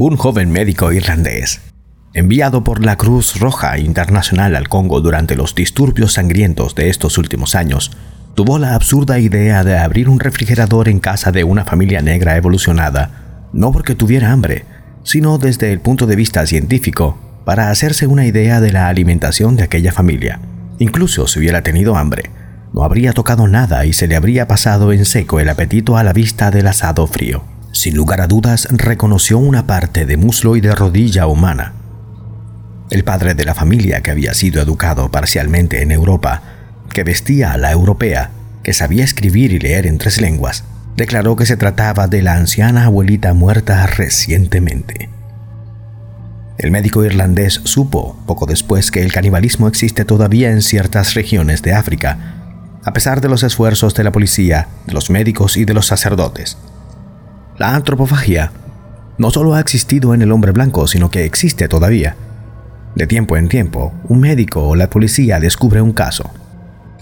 un joven médico irlandés, enviado por la Cruz Roja Internacional al Congo durante los disturbios sangrientos de estos últimos años, tuvo la absurda idea de abrir un refrigerador en casa de una familia negra evolucionada, no porque tuviera hambre, sino desde el punto de vista científico, para hacerse una idea de la alimentación de aquella familia. Incluso si hubiera tenido hambre, no habría tocado nada y se le habría pasado en seco el apetito a la vista del asado frío. Sin lugar a dudas, reconoció una parte de muslo y de rodilla humana. El padre de la familia, que había sido educado parcialmente en Europa, que vestía a la europea, que sabía escribir y leer en tres lenguas, declaró que se trataba de la anciana abuelita muerta recientemente. El médico irlandés supo poco después que el canibalismo existe todavía en ciertas regiones de África, a pesar de los esfuerzos de la policía, de los médicos y de los sacerdotes. La antropofagia no solo ha existido en el hombre blanco, sino que existe todavía. De tiempo en tiempo, un médico o la policía descubre un caso,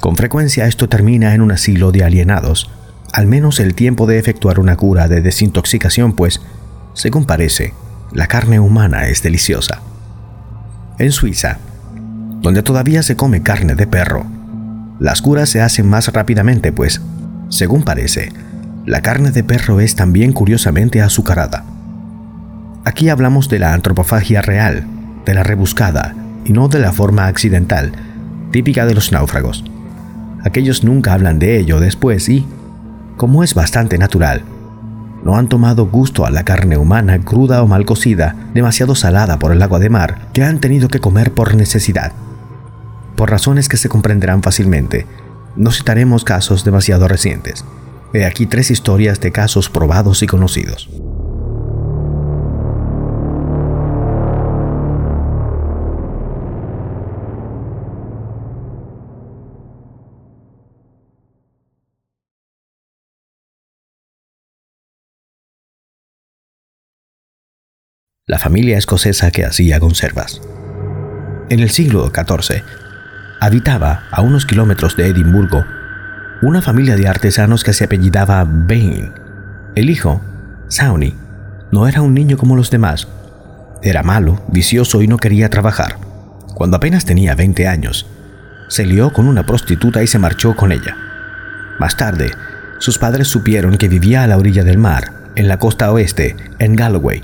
con frecuencia esto termina en un asilo de alienados, al menos el tiempo de efectuar una cura de desintoxicación, pues, según parece, la carne humana es deliciosa. En Suiza, donde todavía se come carne de perro, las curas se hacen más rápidamente, pues, según parece, la carne de perro es también curiosamente azucarada. Aquí hablamos de la antropofagia real, de la rebuscada, y no de la forma accidental, típica de los náufragos. Aquellos nunca hablan de ello después y, como es bastante natural, no han tomado gusto a la carne humana cruda o mal cocida, demasiado salada por el agua de mar, que han tenido que comer por necesidad. Por razones que se comprenderán fácilmente, no citaremos casos demasiado recientes. He aquí tres historias de casos probados y conocidos. la familia escocesa que hacía conservas. En el siglo XIV, habitaba a unos kilómetros de Edimburgo una familia de artesanos que se apellidaba Bain. El hijo, Sawney, no era un niño como los demás. Era malo, vicioso y no quería trabajar. Cuando apenas tenía 20 años, se lió con una prostituta y se marchó con ella. Más tarde, sus padres supieron que vivía a la orilla del mar, en la costa oeste, en Galloway,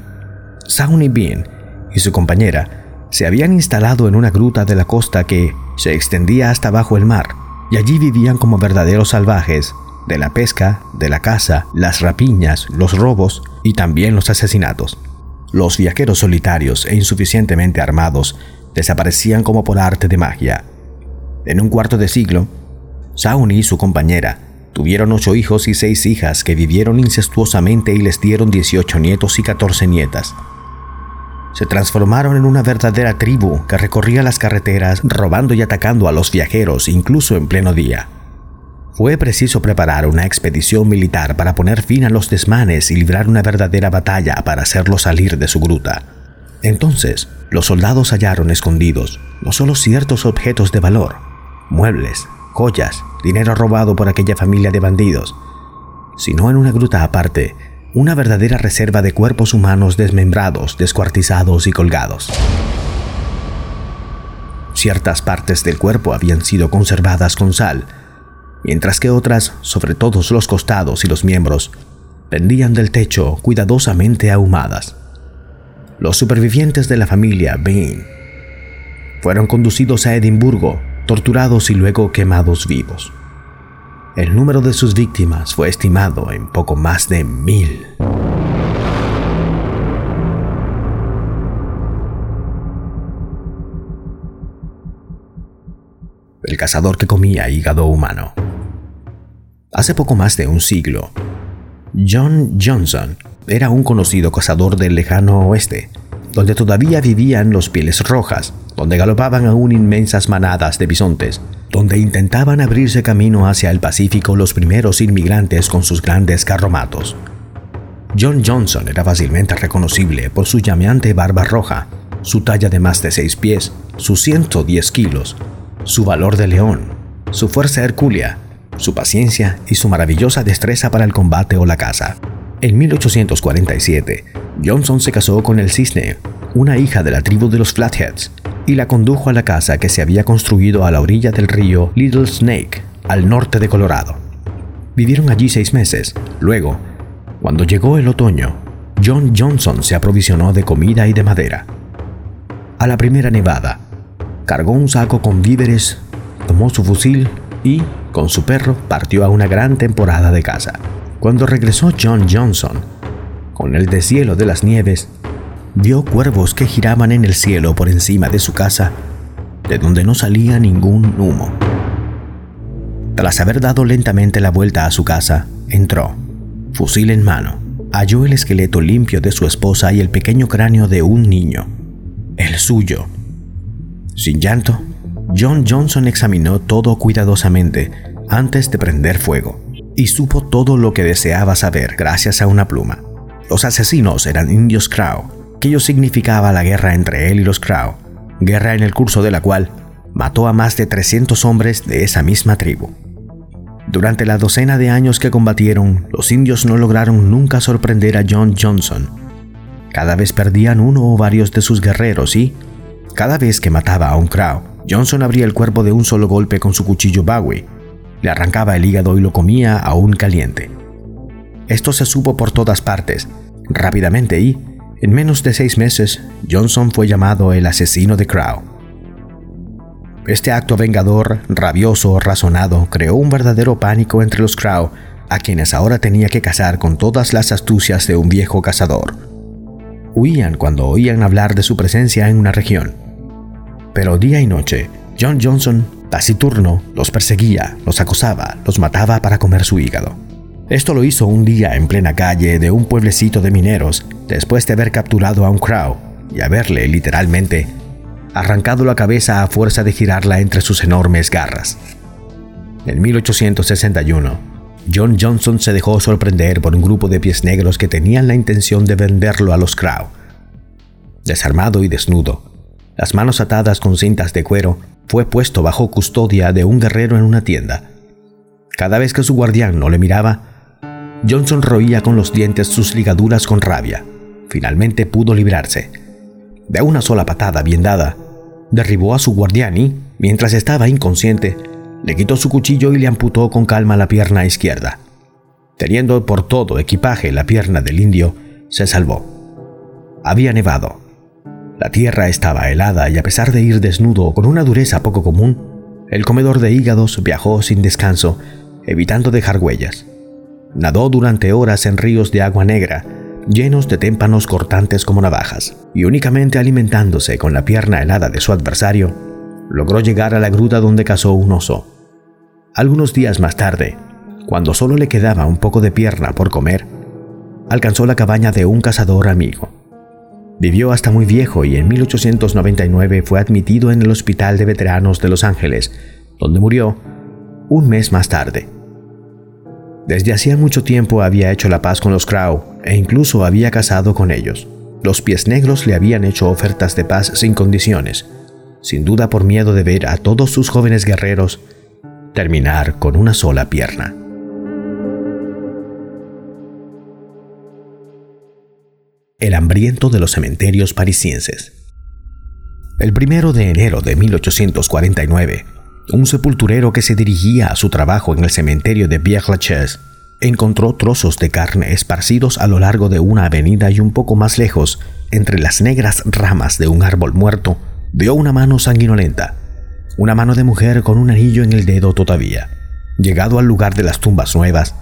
Sawney Bean y su compañera se habían instalado en una gruta de la costa que se extendía hasta bajo el mar, y allí vivían como verdaderos salvajes, de la pesca, de la caza, las rapiñas, los robos y también los asesinatos. Los viajeros solitarios e insuficientemente armados desaparecían como por arte de magia. En un cuarto de siglo, Sawney y su compañera tuvieron ocho hijos y seis hijas que vivieron incestuosamente y les dieron 18 nietos y 14 nietas se transformaron en una verdadera tribu que recorría las carreteras robando y atacando a los viajeros incluso en pleno día. Fue preciso preparar una expedición militar para poner fin a los desmanes y librar una verdadera batalla para hacerlo salir de su gruta. Entonces, los soldados hallaron escondidos no solo ciertos objetos de valor, muebles, joyas, dinero robado por aquella familia de bandidos, sino en una gruta aparte una verdadera reserva de cuerpos humanos desmembrados, descuartizados y colgados. Ciertas partes del cuerpo habían sido conservadas con sal, mientras que otras, sobre todos los costados y los miembros, pendían del techo cuidadosamente ahumadas. Los supervivientes de la familia Bain fueron conducidos a Edimburgo, torturados y luego quemados vivos. El número de sus víctimas fue estimado en poco más de mil. El cazador que comía hígado humano. Hace poco más de un siglo, John Johnson era un conocido cazador del lejano oeste, donde todavía vivían los pieles rojas, donde galopaban aún inmensas manadas de bisontes, donde intentaban abrirse camino hacia el Pacífico los primeros inmigrantes con sus grandes carromatos. John Johnson era fácilmente reconocible por su llameante barba roja, su talla de más de seis pies, sus 110 kilos, su valor de león, su fuerza hercúlea, su paciencia y su maravillosa destreza para el combate o la caza. En 1847, Johnson se casó con el cisne, una hija de la tribu de los Flatheads, y la condujo a la casa que se había construido a la orilla del río Little Snake, al norte de Colorado. Vivieron allí seis meses. Luego, cuando llegó el otoño, John Johnson se aprovisionó de comida y de madera. A la primera nevada, cargó un saco con víveres, tomó su fusil y, con su perro, partió a una gran temporada de caza. Cuando regresó John Johnson, con el deshielo de las nieves, vio cuervos que giraban en el cielo por encima de su casa, de donde no salía ningún humo. Tras haber dado lentamente la vuelta a su casa, entró, fusil en mano, halló el esqueleto limpio de su esposa y el pequeño cráneo de un niño, el suyo. Sin llanto, John Johnson examinó todo cuidadosamente antes de prender fuego y supo todo lo que deseaba saber gracias a una pluma. Los asesinos eran indios Crow, Aquello significaba la guerra entre él y los Crow, guerra en el curso de la cual mató a más de 300 hombres de esa misma tribu. Durante la docena de años que combatieron, los indios no lograron nunca sorprender a John Johnson. Cada vez perdían uno o varios de sus guerreros y, cada vez que mataba a un Crow, Johnson abría el cuerpo de un solo golpe con su cuchillo Bowie, le arrancaba el hígado y lo comía aún caliente. Esto se supo por todas partes, rápidamente y, en menos de seis meses, Johnson fue llamado el asesino de Crow. Este acto vengador, rabioso, razonado, creó un verdadero pánico entre los Crow, a quienes ahora tenía que cazar con todas las astucias de un viejo cazador. Huían cuando oían hablar de su presencia en una región. Pero día y noche, John Johnson, taciturno, los perseguía, los acosaba, los mataba para comer su hígado. Esto lo hizo un día en plena calle de un pueblecito de mineros, después de haber capturado a un crow y haberle, literalmente, arrancado la cabeza a fuerza de girarla entre sus enormes garras. En 1861, John Johnson se dejó sorprender por un grupo de pies negros que tenían la intención de venderlo a los Crow. Desarmado y desnudo, las manos atadas con cintas de cuero, fue puesto bajo custodia de un guerrero en una tienda. Cada vez que su guardián no le miraba, Johnson roía con los dientes sus ligaduras con rabia. Finalmente pudo librarse. De una sola patada bien dada, derribó a su guardián y, mientras estaba inconsciente, le quitó su cuchillo y le amputó con calma la pierna izquierda. Teniendo por todo equipaje la pierna del indio, se salvó. Había nevado. La tierra estaba helada y a pesar de ir desnudo con una dureza poco común, el comedor de hígados viajó sin descanso, evitando dejar huellas. Nadó durante horas en ríos de agua negra, llenos de témpanos cortantes como navajas, y únicamente alimentándose con la pierna helada de su adversario, logró llegar a la gruta donde cazó un oso. Algunos días más tarde, cuando solo le quedaba un poco de pierna por comer, alcanzó la cabaña de un cazador amigo. Vivió hasta muy viejo y en 1899 fue admitido en el Hospital de Veteranos de Los Ángeles, donde murió un mes más tarde. Desde hacía mucho tiempo había hecho la paz con los Crow e incluso había casado con ellos. Los pies negros le habían hecho ofertas de paz sin condiciones, sin duda por miedo de ver a todos sus jóvenes guerreros terminar con una sola pierna. El hambriento de los cementerios parisienses. El primero de enero de 1849, un sepulturero que se dirigía a su trabajo en el cementerio de Père-Lachaise encontró trozos de carne esparcidos a lo largo de una avenida y un poco más lejos, entre las negras ramas de un árbol muerto, vio una mano sanguinolenta, una mano de mujer con un anillo en el dedo todavía. Llegado al lugar de las tumbas nuevas,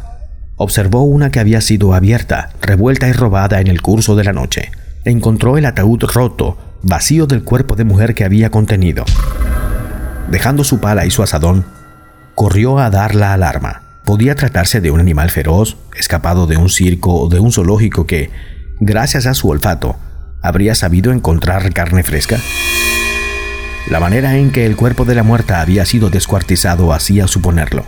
observó una que había sido abierta, revuelta y robada en el curso de la noche. Encontró el ataúd roto, vacío del cuerpo de mujer que había contenido dejando su pala y su asadón, corrió a dar la alarma. Podía tratarse de un animal feroz, escapado de un circo o de un zoológico que, gracias a su olfato, habría sabido encontrar carne fresca. La manera en que el cuerpo de la muerta había sido descuartizado hacía suponerlo.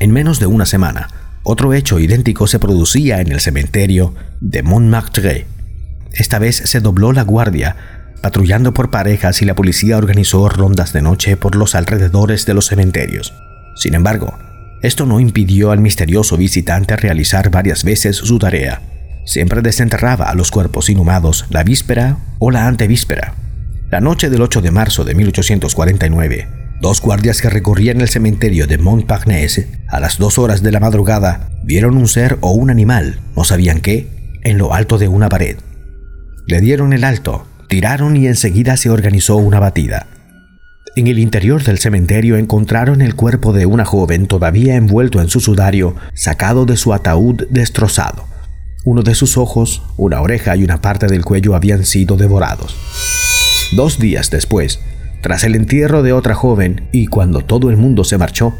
En menos de una semana, otro hecho idéntico se producía en el cementerio de Montmartre. Esta vez se dobló la guardia patrullando por parejas y la policía organizó rondas de noche por los alrededores de los cementerios. Sin embargo, esto no impidió al misterioso visitante realizar varias veces su tarea. siempre desenterraba a los cuerpos inhumados la víspera o la antevíspera. La noche del 8 de marzo de 1849, dos guardias que recorrían el cementerio de Montparnasse a las dos horas de la madrugada vieron un ser o un animal, no sabían qué, en lo alto de una pared. Le dieron el alto, tiraron y enseguida se organizó una batida. En el interior del cementerio encontraron el cuerpo de una joven todavía envuelto en su sudario, sacado de su ataúd destrozado. Uno de sus ojos, una oreja y una parte del cuello habían sido devorados. Dos días después, tras el entierro de otra joven y cuando todo el mundo se marchó,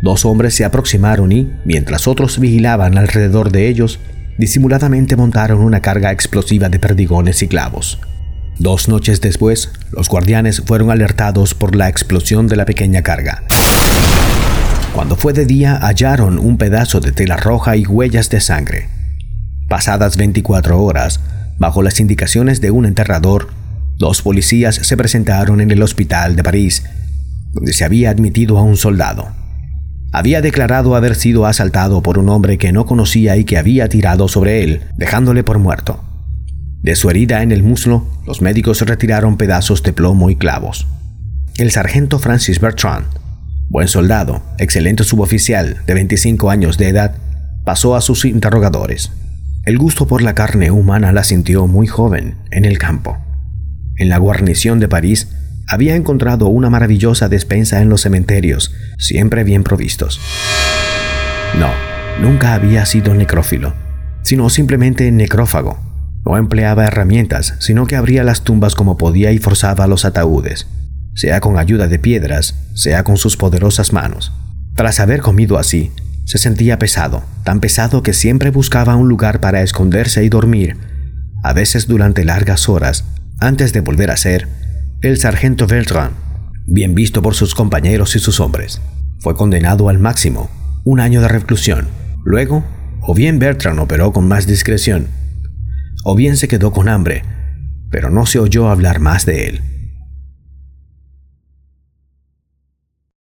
dos hombres se aproximaron y, mientras otros vigilaban alrededor de ellos, disimuladamente montaron una carga explosiva de perdigones y clavos. Dos noches después, los guardianes fueron alertados por la explosión de la pequeña carga. Cuando fue de día, hallaron un pedazo de tela roja y huellas de sangre. Pasadas 24 horas, bajo las indicaciones de un enterrador, dos policías se presentaron en el hospital de París, donde se había admitido a un soldado. Había declarado haber sido asaltado por un hombre que no conocía y que había tirado sobre él, dejándole por muerto. De su herida en el muslo, los médicos retiraron pedazos de plomo y clavos. El sargento Francis Bertrand, buen soldado, excelente suboficial de 25 años de edad, pasó a sus interrogadores. El gusto por la carne humana la sintió muy joven en el campo. En la guarnición de París había encontrado una maravillosa despensa en los cementerios, siempre bien provistos. No, nunca había sido necrófilo, sino simplemente necrófago. No empleaba herramientas, sino que abría las tumbas como podía y forzaba los ataúdes, sea con ayuda de piedras, sea con sus poderosas manos. Tras haber comido así, se sentía pesado, tan pesado que siempre buscaba un lugar para esconderse y dormir, a veces durante largas horas, antes de volver a ser el sargento Bertrand, bien visto por sus compañeros y sus hombres. Fue condenado al máximo, un año de reclusión. Luego, o bien Bertrand operó con más discreción, o bien se quedó con hambre, pero no se oyó hablar más de él.